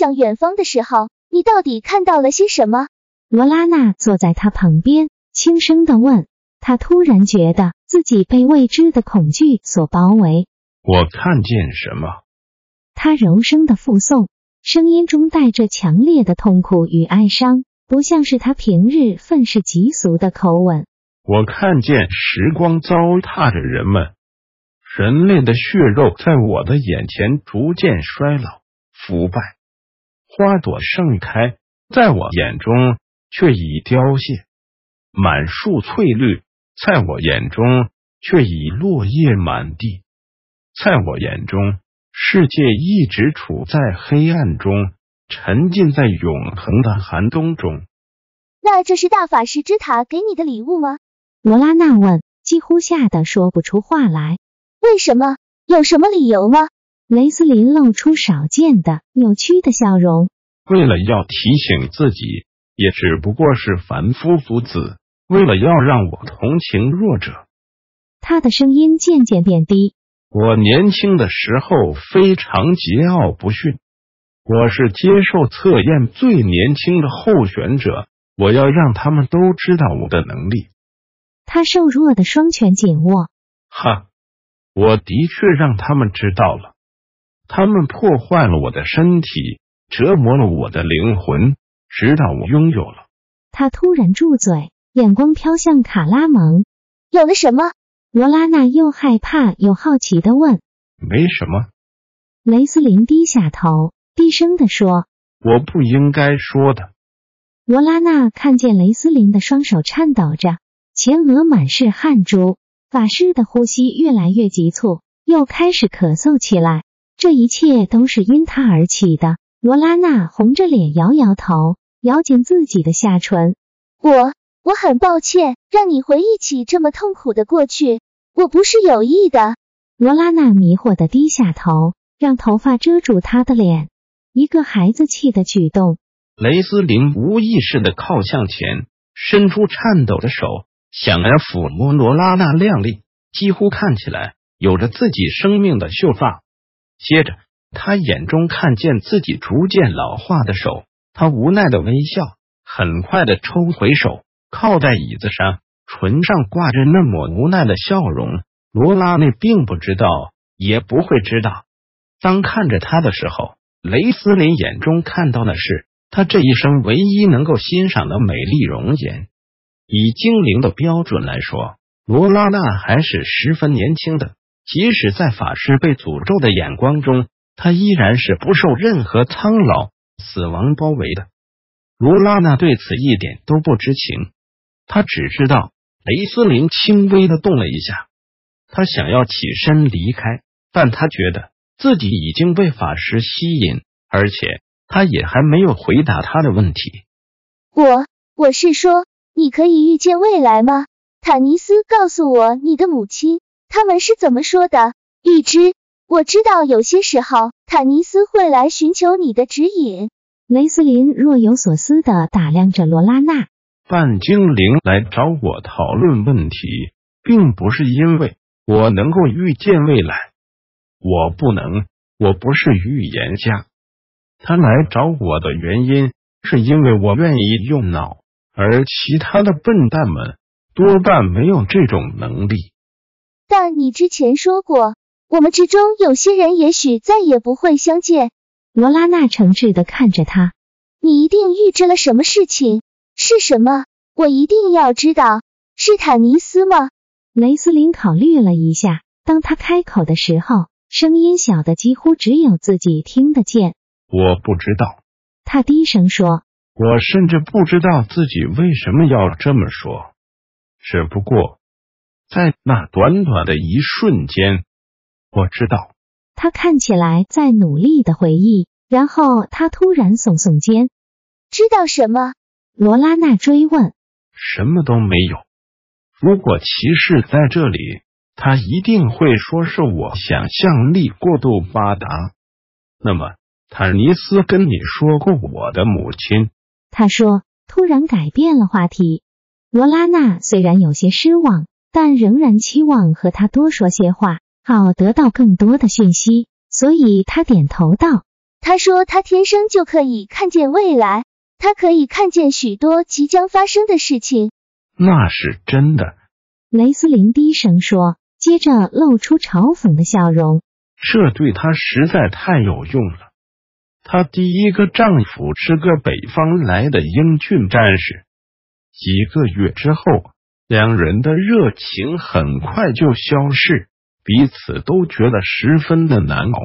向远方的时候，你到底看到了些什么？罗拉娜坐在他旁边，轻声的问。他突然觉得自己被未知的恐惧所包围。我看见什么？他柔声的附送，声音中带着强烈的痛苦与哀伤，不像是他平日愤世嫉俗的口吻。我看见时光糟蹋着人们，人类的血肉在我的眼前逐渐衰老。腐败，花朵盛开，在我眼中却已凋谢；满树翠绿，在我眼中却已落叶满地。在我眼中，世界一直处在黑暗中，沉浸在永恒的寒冬中。那这是大法师之塔给你的礼物吗？罗拉娜问，几乎吓得说不出话来。为什么？有什么理由吗？雷斯林露出少见的扭曲的笑容。为了要提醒自己，也只不过是凡夫俗子；为了要让我同情弱者，他的声音渐渐变低。我年轻的时候非常桀骜不驯，我是接受测验最年轻的候选者。我要让他们都知道我的能力。他瘦弱的双拳紧握。哈，我的确让他们知道了。他们破坏了我的身体，折磨了我的灵魂，直到我拥有了。他突然住嘴，眼光飘向卡拉蒙。有了什么？罗拉娜又害怕又好奇的问。没什么。雷斯林低下头，低声的说：“我不应该说的。”罗拉娜看见雷斯林的双手颤抖着，前额满是汗珠，法师的呼吸越来越急促，又开始咳嗽起来。这一切都是因他而起的。罗拉娜红着脸摇摇头，咬紧自己的下唇。我我很抱歉，让你回忆起这么痛苦的过去。我不是有意的。罗拉娜迷惑的低下头，让头发遮住她的脸。一个孩子气的举动。雷斯林无意识的靠向前，伸出颤抖的手，想要抚摸罗拉娜亮丽、几乎看起来有着自己生命的秀发。接着，他眼中看见自己逐渐老化的手，他无奈的微笑，很快的抽回手，靠在椅子上，唇上挂着那抹无奈的笑容。罗拉内并不知道，也不会知道。当看着他的时候，雷斯林眼中看到的是他这一生唯一能够欣赏的美丽容颜。以精灵的标准来说，罗拉娜还是十分年轻的。即使在法师被诅咒的眼光中，他依然是不受任何苍老、死亡包围的。罗拉娜对此一点都不知情，他只知道雷斯林轻微的动了一下，他想要起身离开，但他觉得自己已经被法师吸引，而且他也还没有回答他的问题。我我是说，你可以预见未来吗？塔尼斯告诉我你的母亲。他们是怎么说的？一只，我知道有些时候坦尼斯会来寻求你的指引。雷斯林若有所思的打量着罗拉娜。半精灵来找我讨论问题，并不是因为我能够预见未来，我不能，我不是预言家。他来找我的原因，是因为我愿意用脑，而其他的笨蛋们多半没有这种能力。但你之前说过，我们之中有些人也许再也不会相见。罗拉娜诚挚的看着他，你一定预知了什么事情？是什么？我一定要知道。是坦尼斯吗？雷斯林考虑了一下，当他开口的时候，声音小的几乎只有自己听得见。我不知道，他低声说。我甚至不知道自己为什么要这么说，只不过。在那短短的一瞬间，我知道他看起来在努力的回忆，然后他突然耸耸肩。知道什么？罗拉娜追问。什么都没有。如果骑士在这里，他一定会说是我想象力过度发达。那么，坦尼斯跟你说过我的母亲？他说，突然改变了话题。罗拉娜虽然有些失望，但仍然期望和他多说些话。好得到更多的讯息，所以他点头道：“他说他天生就可以看见未来，他可以看见许多即将发生的事情。”那是真的，雷斯林低声说，接着露出嘲讽的笑容。这对他实在太有用了。她第一个丈夫是个北方来的英俊战士，几个月之后，两人的热情很快就消逝。彼此都觉得十分的难熬。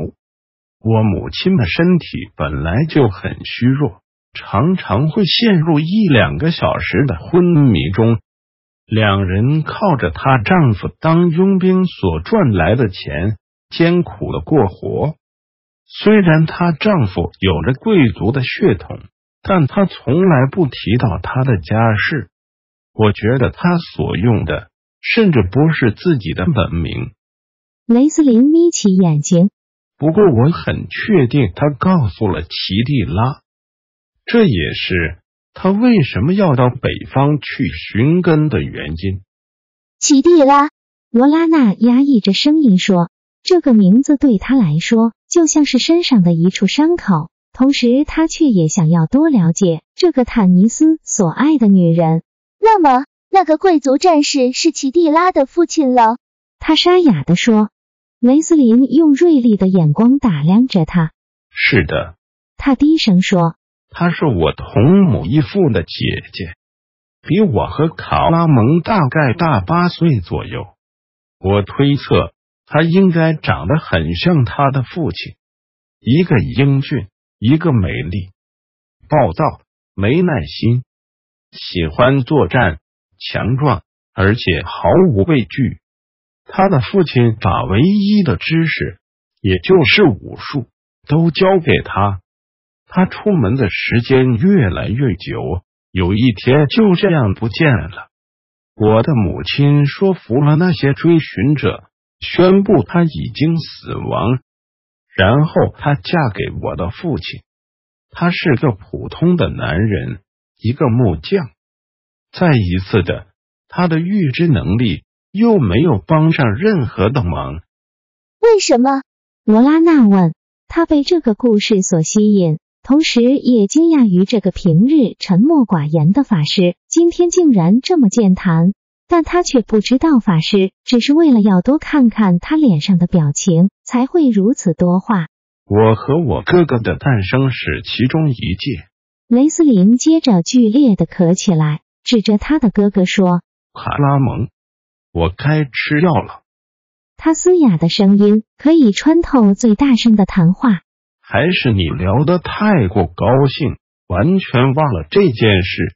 我母亲的身体本来就很虚弱，常常会陷入一两个小时的昏迷中。两人靠着她丈夫当佣兵所赚来的钱，艰苦的过活。虽然她丈夫有着贵族的血统，但她从来不提到他的家世。我觉得他所用的，甚至不是自己的本名。雷斯林眯起眼睛，不过我很确定，他告诉了奇蒂拉，这也是他为什么要到北方去寻根的原因。奇蒂拉，罗拉娜压抑着声音说：“这个名字对他来说就像是身上的一处伤口，同时他却也想要多了解这个坦尼斯所爱的女人。那么，那个贵族战士是奇蒂拉的父亲了。”他沙哑的说。雷斯林用锐利的眼光打量着他。是的，他低声说：“她是我同母异父的姐姐，比我和卡拉蒙大概大八岁左右。我推测她应该长得很像他的父亲，一个英俊，一个美丽，暴躁，没耐心，喜欢作战，强壮，而且毫无畏惧。”他的父亲把唯一的知识，也就是武术，都教给他。他出门的时间越来越久，有一天就这样不见了。我的母亲说服了那些追寻者，宣布他已经死亡。然后她嫁给我的父亲，他是个普通的男人，一个木匠。再一次的，他的预知能力。又没有帮上任何的忙，为什么？罗拉娜问。他被这个故事所吸引，同时也惊讶于这个平日沉默寡言的法师今天竟然这么健谈。但他却不知道法师只是为了要多看看他脸上的表情，才会如此多话。我和我哥哥的诞生是其中一件。雷斯林接着剧烈的咳起来，指着他的哥哥说：“卡拉蒙。”我该吃药了。他嘶哑的声音可以穿透最大声的谈话。还是你聊得太过高兴，完全忘了这件事。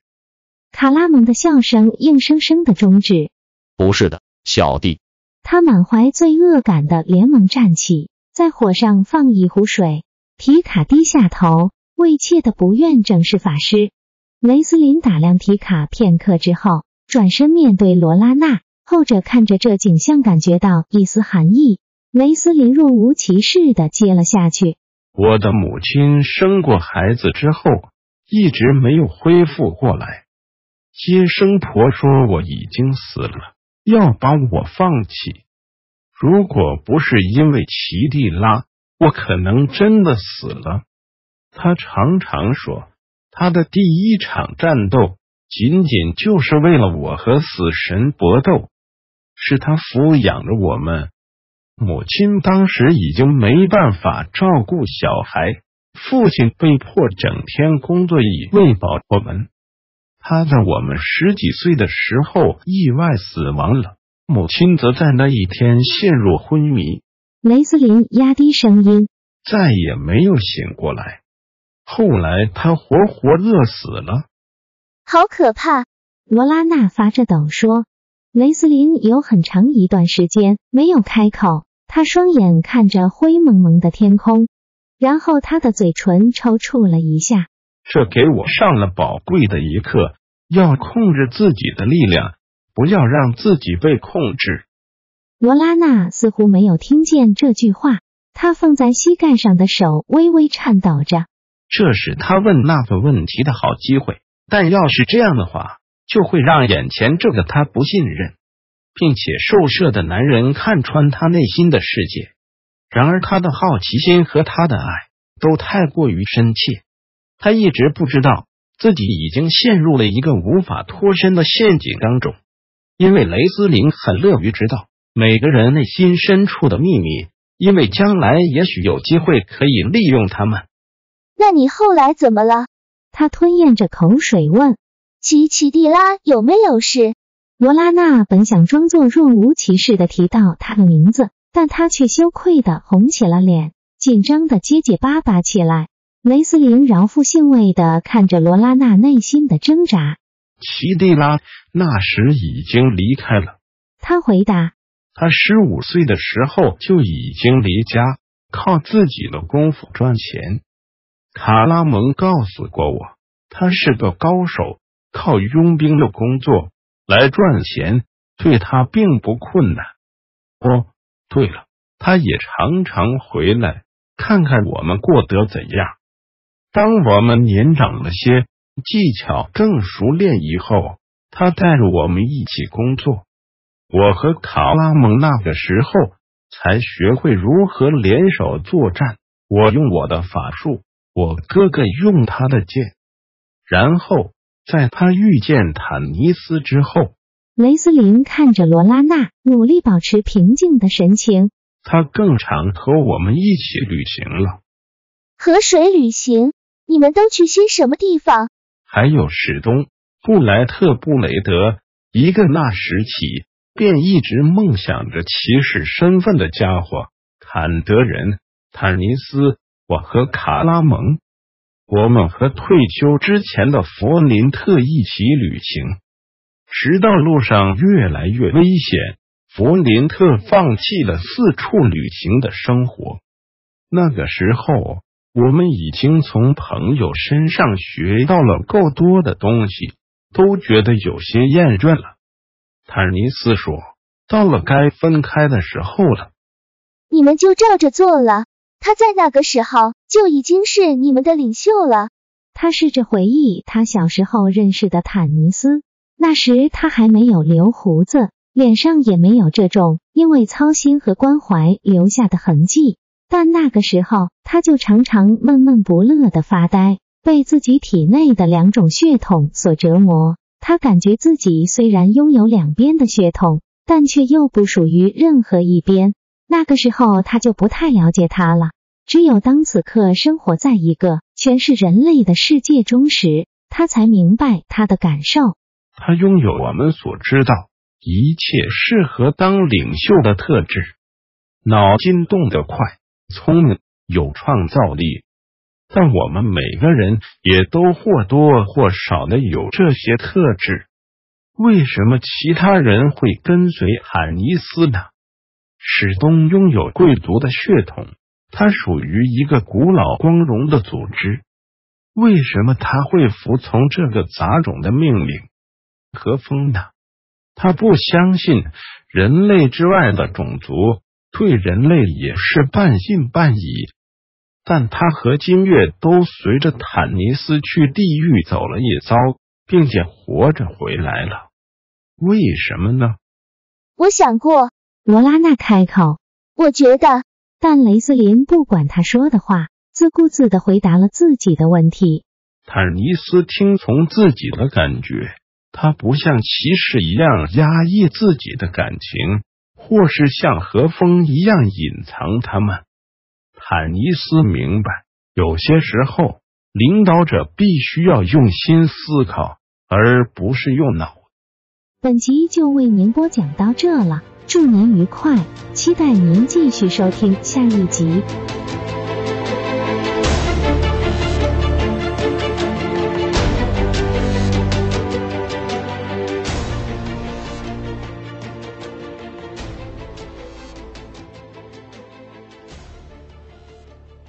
卡拉蒙的笑声硬生生的终止。不是的，小弟。他满怀罪恶感的连忙站起，在火上放一壶水。皮卡低下头，畏怯的不愿正视法师。雷斯林打量提卡片刻之后，转身面对罗拉娜。后者看着这景象，感觉到一丝寒意。雷斯林若无其事的接了下去：“我的母亲生过孩子之后，一直没有恢复过来。接生婆说我已经死了，要把我放弃。如果不是因为奇蒂拉，我可能真的死了。他常常说，他的第一场战斗仅仅就是为了我和死神搏斗。”是他抚养着我们，母亲当时已经没办法照顾小孩，父亲被迫整天工作以喂饱我们。他在我们十几岁的时候意外死亡了，母亲则在那一天陷入昏迷。雷斯林压低声音，再也没有醒过来。后来他活活饿死了，好可怕！罗拉娜发着抖说。雷斯林有很长一段时间没有开口，他双眼看着灰蒙蒙的天空，然后他的嘴唇抽搐了一下。这给我上了宝贵的一课，要控制自己的力量，不要让自己被控制。罗拉娜似乎没有听见这句话，她放在膝盖上的手微微颤抖着。这是他问那个问题的好机会，但要是这样的话，就会让眼前这个他不信任并且受射的男人看穿他内心的世界。然而，他的好奇心和他的爱都太过于深切。他一直不知道自己已经陷入了一个无法脱身的陷阱当中，因为雷斯林很乐于知道每个人内心深处的秘密，因为将来也许有机会可以利用他们。那你后来怎么了？他吞咽着口水问。奇奇蒂拉有没有事？罗拉娜本想装作若无其事的提到他的名字，但他却羞愧的红起了脸，紧张的结结巴巴起来。雷斯林饶富兴味的看着罗拉娜内心的挣扎。奇蒂拉那时已经离开了，他回答。他十五岁的时候就已经离家，靠自己的功夫赚钱。卡拉蒙告诉过我，他是个高手，靠佣兵的工作来赚钱，对他并不困难。哦，对了，他也常常回来看看我们过得怎样。当我们年长了些，技巧更熟练以后，他带着我们一起工作。我和卡拉蒙那个时候才学会如何联手作战。我用我的法术，我哥哥用他的剑。然后在他遇见坦尼斯之后，雷斯林看着罗拉娜，努力保持平静的神情。他更常和我们一起旅行了。和谁旅行？你们都去些什么地方？还有史东布莱特布雷德，一个那时起便一直梦想着骑士身份的家伙。坎德人坦尼斯，我和卡拉蒙，我们和退休之前的弗林特一起旅行，直到路上越来越危险，弗林特放弃了四处旅行的生活。那个时候。我们已经从朋友身上学到了够多的东西，都觉得有些厌倦了。坦尼斯说：“到了该分开的时候了。”你们就照着做了。他在那个时候就已经是你们的领袖了。他试着回忆他小时候认识的坦尼斯，那时他还没有留胡子，脸上也没有这种因为操心和关怀留下的痕迹。但那个时候，他就常常闷闷不乐的发呆，被自己体内的两种血统所折磨。他感觉自己虽然拥有两边的血统，但却又不属于任何一边。那个时候，他就不太了解他了。只有当此刻生活在一个全是人类的世界中时，他才明白他的感受。他拥有我们所知道一切适合当领袖的特质，脑筋动得快。聪明有创造力，但我们每个人也都或多或少的有这些特质。为什么其他人会跟随海尼斯呢？史东拥有贵族的血统，他属于一个古老光荣的组织。为什么他会服从这个杂种的命令？和风呢？他不相信人类之外的种族。对人类也是半信半疑，但他和金月都随着坦尼斯去地狱走了一遭，并且活着回来了。为什么呢？我想过，罗拉娜开口。我觉得，但雷斯林不管他说的话，自顾自的回答了自己的问题。坦尼斯听从自己的感觉，他不像骑士一样压抑自己的感情。或是像和风一样隐藏他们。坦尼斯明白，有些时候领导者必须要用心思考，而不是用脑。本集就为您播讲到这了，祝您愉快，期待您继续收听下一集。